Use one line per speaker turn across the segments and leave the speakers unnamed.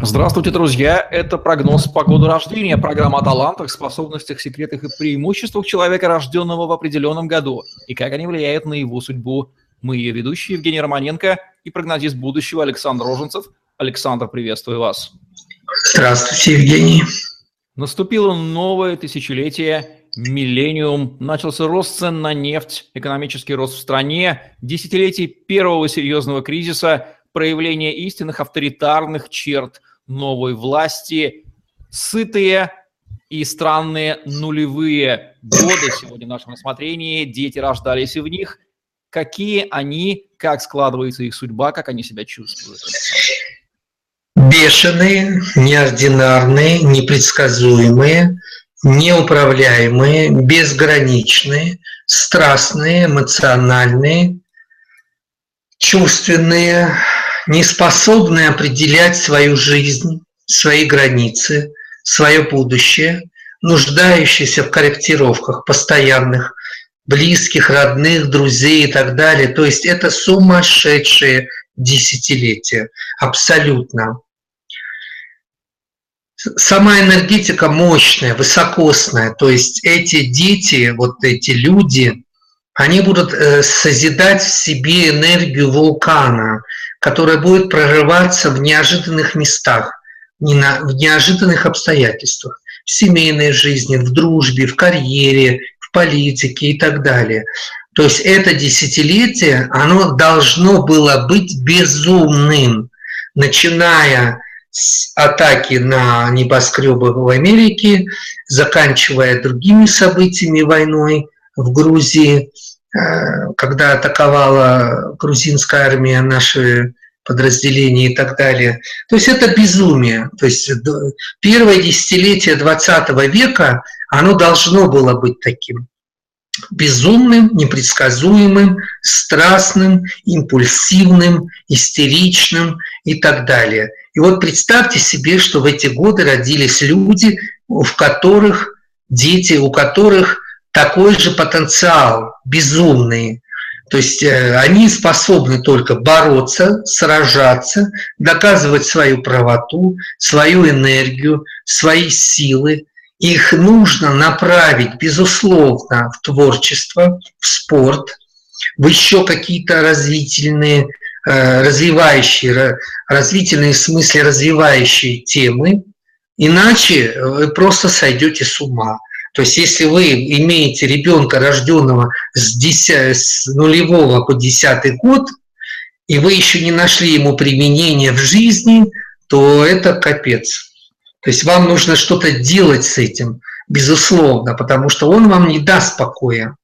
Здравствуйте, друзья! Это прогноз по году рождения, программа о талантах, способностях, секретах и преимуществах человека, рожденного в определенном году, и как они влияют на его судьбу. Мы ее ведущие Евгений Романенко и прогнозист будущего Александр Роженцев. Александр, приветствую вас.
Здравствуйте, Евгений.
Наступило новое тысячелетие, миллениум, начался рост цен на нефть, экономический рост в стране, десятилетие первого серьезного кризиса, проявление истинных авторитарных черт новой власти, сытые и странные нулевые годы сегодня в нашем рассмотрении. Дети рождались и в них. Какие они, как складывается их судьба, как они себя чувствуют?
Бешеные, неординарные, непредсказуемые, неуправляемые, безграничные, страстные, эмоциональные, чувственные, не способны определять свою жизнь, свои границы, свое будущее, нуждающиеся в корректировках постоянных, близких, родных, друзей и так далее. То есть это сумасшедшие десятилетия, абсолютно. Сама энергетика мощная, высокосная, то есть эти дети, вот эти люди, они будут э, созидать в себе энергию вулкана, которая будет прорываться в неожиданных местах, в неожиданных обстоятельствах, в семейной жизни, в дружбе, в карьере, в политике и так далее. То есть это десятилетие, оно должно было быть безумным, начиная с атаки на небоскребы в Америке, заканчивая другими событиями войной в Грузии, когда атаковала грузинская армия наши подразделения и так далее. То есть это безумие. То есть первое десятилетие 20 века, оно должно было быть таким. Безумным, непредсказуемым, страстным, импульсивным, истеричным и так далее. И вот представьте себе, что в эти годы родились люди, в которых дети, у которых такой же потенциал, безумный. То есть э, они способны только бороться, сражаться, доказывать свою правоту, свою энергию, свои силы. Их нужно направить, безусловно, в творчество, в спорт, в еще какие-то развительные, э, развивающие, развительные в смысле развивающие темы, иначе вы просто сойдете с ума. То есть если вы имеете ребенка, рожденного с, 10, с нулевого по десятый год, и вы еще не нашли ему применение в жизни, то это капец. То есть вам нужно что-то делать с этим, безусловно, потому что он вам не даст покоя.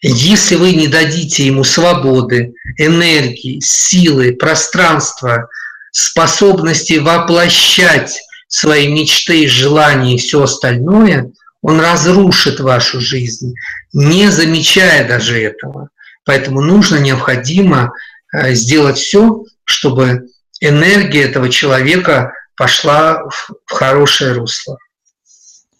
Если вы не дадите ему свободы, энергии, силы, пространства, способности воплощать свои мечты, желания и все остальное, он разрушит вашу жизнь, не замечая даже этого. Поэтому нужно, необходимо э, сделать все, чтобы энергия этого человека пошла в хорошее русло.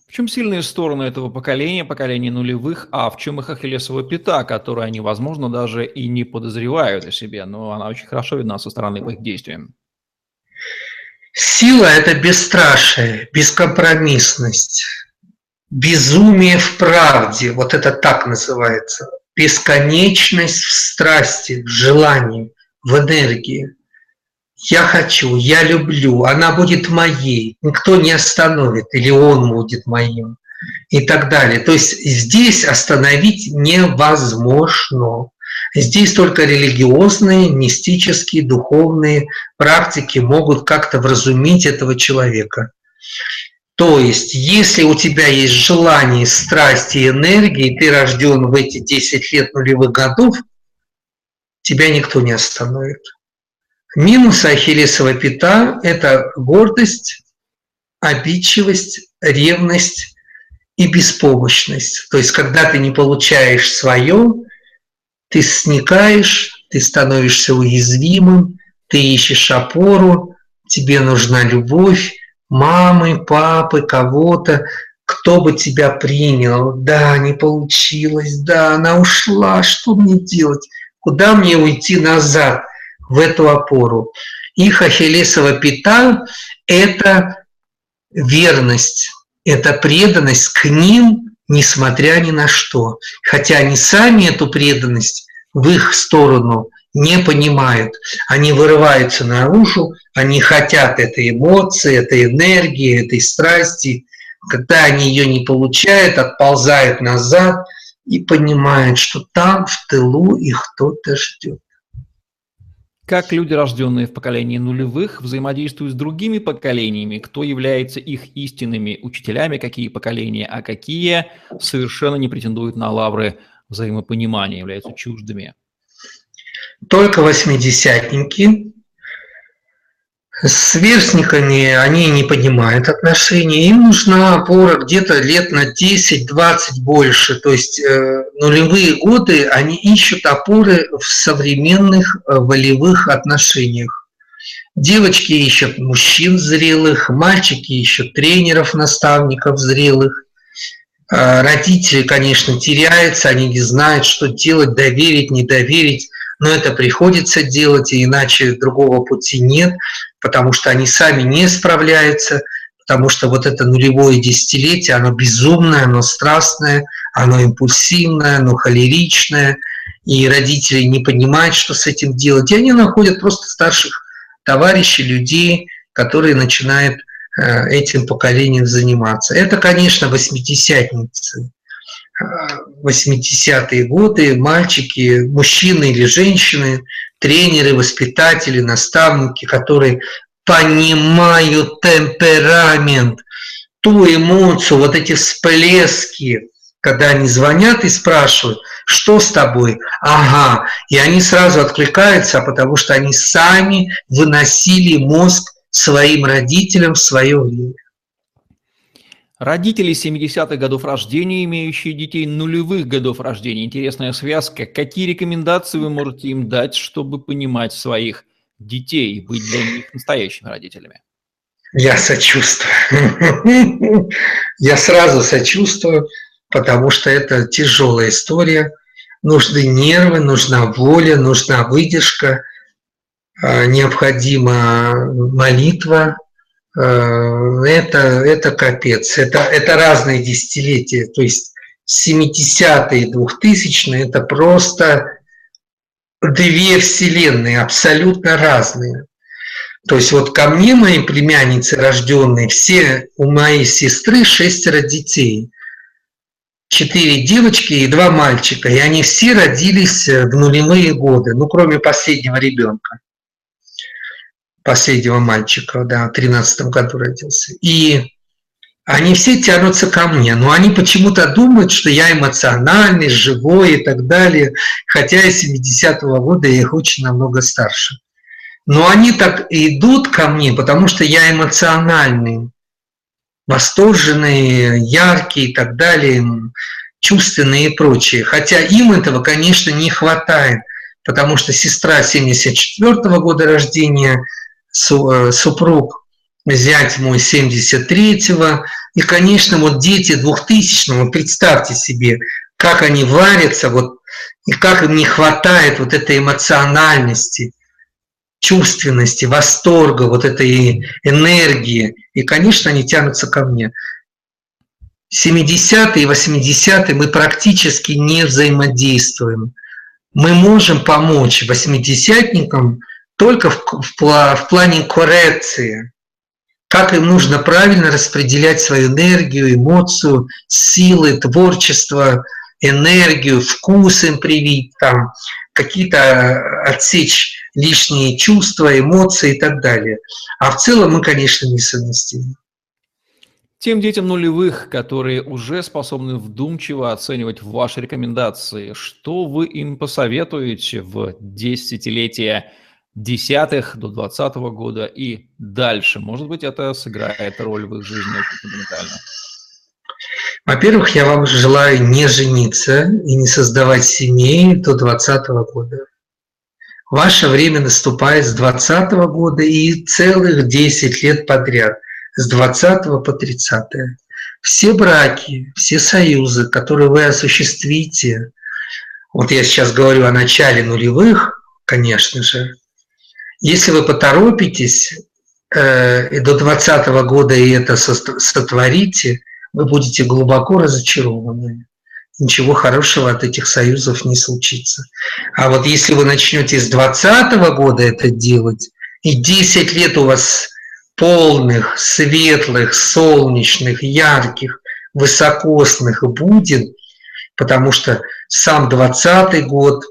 В чем сильные стороны этого поколения, поколения нулевых, а в чем их ахиллесова пята, которую они, возможно, даже и не подозревают о себе, но она очень хорошо видна со стороны по их действиям?
Сила – это бесстрашие, бескомпромиссность, Безумие в правде, вот это так называется. Бесконечность в страсти, в желании, в энергии. Я хочу, я люблю, она будет моей, никто не остановит, или он будет моим, и так далее. То есть здесь остановить невозможно. Здесь только религиозные, мистические, духовные практики могут как-то вразумить этого человека. То есть, если у тебя есть желание, страсть и энергия, ты рожден в эти 10 лет нулевых годов, тебя никто не остановит. Минус Ахиллесова пята – это гордость, обидчивость, ревность и беспомощность. То есть, когда ты не получаешь свое, ты сникаешь, ты становишься уязвимым, ты ищешь опору, тебе нужна любовь, мамы, папы, кого-то, кто бы тебя принял. Да, не получилось, да, она ушла, что мне делать? Куда мне уйти назад в эту опору? Их ахиллесова пята – это верность, это преданность к ним, несмотря ни на что. Хотя они сами эту преданность в их сторону не понимают. Они вырываются наружу, они хотят этой эмоции, этой энергии, этой страсти. Когда они ее не получают, отползают назад и понимают, что там в тылу их кто-то ждет.
Как люди, рожденные в поколении нулевых, взаимодействуют с другими поколениями? Кто является их истинными учителями? Какие поколения, а какие совершенно не претендуют на лавры взаимопонимания, являются чуждыми?
Только восьмидесятники. Сверстниками они не понимают отношения. Им нужна опора где-то лет на 10-20 больше. То есть э, нулевые годы они ищут опоры в современных э, волевых отношениях. Девочки ищут мужчин зрелых, мальчики ищут тренеров, наставников зрелых. Э, родители, конечно, теряются, они не знают, что делать, доверить, не доверить но это приходится делать, и иначе другого пути нет, потому что они сами не справляются, потому что вот это нулевое десятилетие, оно безумное, оно страстное, оно импульсивное, оно холеричное, и родители не понимают, что с этим делать, и они находят просто старших товарищей, людей, которые начинают э, этим поколением заниматься. Это, конечно, восьмидесятницы. 80-е годы мальчики, мужчины или женщины, тренеры, воспитатели, наставники, которые понимают темперамент, ту эмоцию, вот эти всплески, когда они звонят и спрашивают, что с тобой? Ага. И они сразу откликаются, потому что они сами выносили мозг своим родителям в свое время.
Родители 70-х годов рождения, имеющие детей нулевых годов рождения. Интересная связка. Какие рекомендации вы можете им дать, чтобы понимать своих детей и быть для них настоящими родителями?
Я сочувствую. Я сразу сочувствую, потому что это тяжелая история. Нужны нервы, нужна воля, нужна выдержка, а, необходима молитва, это, это капец. Это, это разные десятилетия. То есть 70-е и 2000-е – это просто две вселенные, абсолютно разные. То есть вот ко мне мои племянницы рожденные, все у моей сестры шестеро детей. Четыре девочки и два мальчика. И они все родились в нулевые годы, ну кроме последнего ребенка последнего мальчика, да, в 13 году родился. И они все тянутся ко мне, но они почему-то думают, что я эмоциональный, живой и так далее, хотя я 70-го года я их очень намного старше. Но они так идут ко мне, потому что я эмоциональный, восторженный, яркий и так далее, чувственный и прочее. Хотя им этого, конечно, не хватает, потому что сестра 74 -го года рождения – супруг, зять мой 73-го, и, конечно, вот дети 2000-го, представьте себе, как они варятся, вот, и как им не хватает вот этой эмоциональности, чувственности, восторга, вот этой энергии. И, конечно, они тянутся ко мне. 70-е и 80-е мы практически не взаимодействуем. Мы можем помочь восьмидесятникам только в, в, в плане коррекции, как им нужно правильно распределять свою энергию, эмоцию, силы, творчество, энергию, вкус им привить, там, какие-то отсечь лишние чувства, эмоции и так далее. А в целом мы, конечно, несовместимы.
Тем детям нулевых, которые уже способны вдумчиво оценивать ваши рекомендации, что вы им посоветуете в десятилетие десятых до двадцатого года и дальше. Может быть, это сыграет роль в их жизни фундаментально.
Во-первых, я вам желаю не жениться и не создавать семей до 2020 года. Ваше время наступает с 2020 года и целых 10 лет подряд, с 20 по 30. Все браки, все союзы, которые вы осуществите, вот я сейчас говорю о начале нулевых, конечно же, если вы поторопитесь, э, и до 2020 года и это сотворите, вы будете глубоко разочарованы. Ничего хорошего от этих союзов не случится. А вот если вы начнете с 2020 года это делать, и 10 лет у вас полных, светлых, солнечных, ярких, высокосных будет, потому что сам 20 год,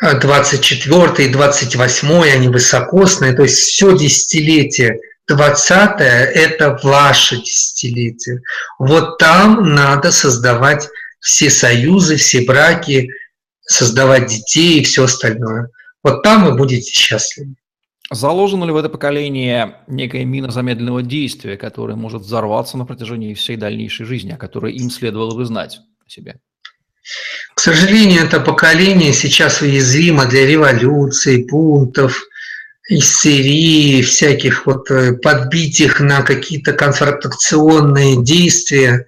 24 и 28 они высокосные, то есть все десятилетие 20 это ваше десятилетие. Вот там надо создавать все союзы, все браки, создавать детей и все остальное. Вот там вы будете счастливы.
Заложено ли в это поколение некая мина замедленного действия, которая может взорваться на протяжении всей дальнейшей жизни, о которой им следовало бы знать о себе?
К сожалению, это поколение сейчас уязвимо для революций, бунтов, истерии, всяких вот э, подбить их на какие-то конфронтационные действия,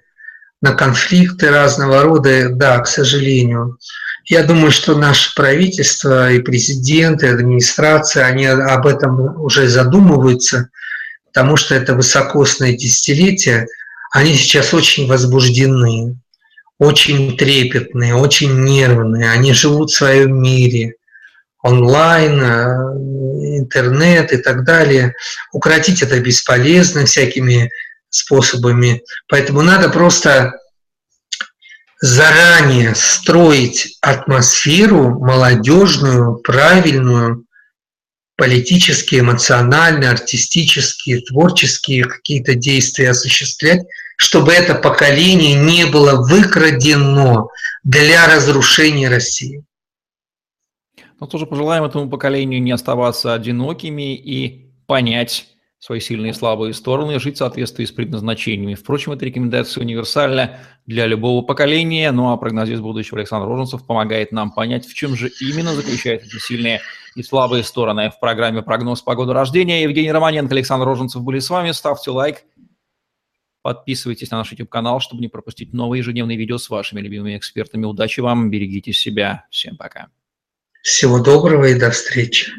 на конфликты разного рода, да, к сожалению. Я думаю, что наше правительство и президент, и администрация, они об этом уже задумываются, потому что это высокосное десятилетие, они сейчас очень возбуждены, очень трепетные, очень нервные, они живут в своем мире, онлайн, э, интернет и так далее. Укротить это бесполезно всякими способами, поэтому надо просто заранее строить атмосферу молодежную, правильную, политические, эмоциональные, артистические, творческие какие-то действия осуществлять, чтобы это поколение не было выкрадено для разрушения России.
Но тоже пожелаем этому поколению не оставаться одинокими и понять, свои сильные и слабые стороны, жить в соответствии с предназначениями. Впрочем, эта рекомендация универсальна для любого поколения, ну а прогнозист будущего Александр Роженцев помогает нам понять, в чем же именно заключаются эти сильные и слабые стороны. В программе «Прогноз погоды рождения» Евгений Романенко, Александр Роженцев были с вами. Ставьте лайк, подписывайтесь на наш YouTube-канал, чтобы не пропустить новые ежедневные видео с вашими любимыми экспертами. Удачи вам, берегите себя. Всем пока.
Всего доброго и до встречи.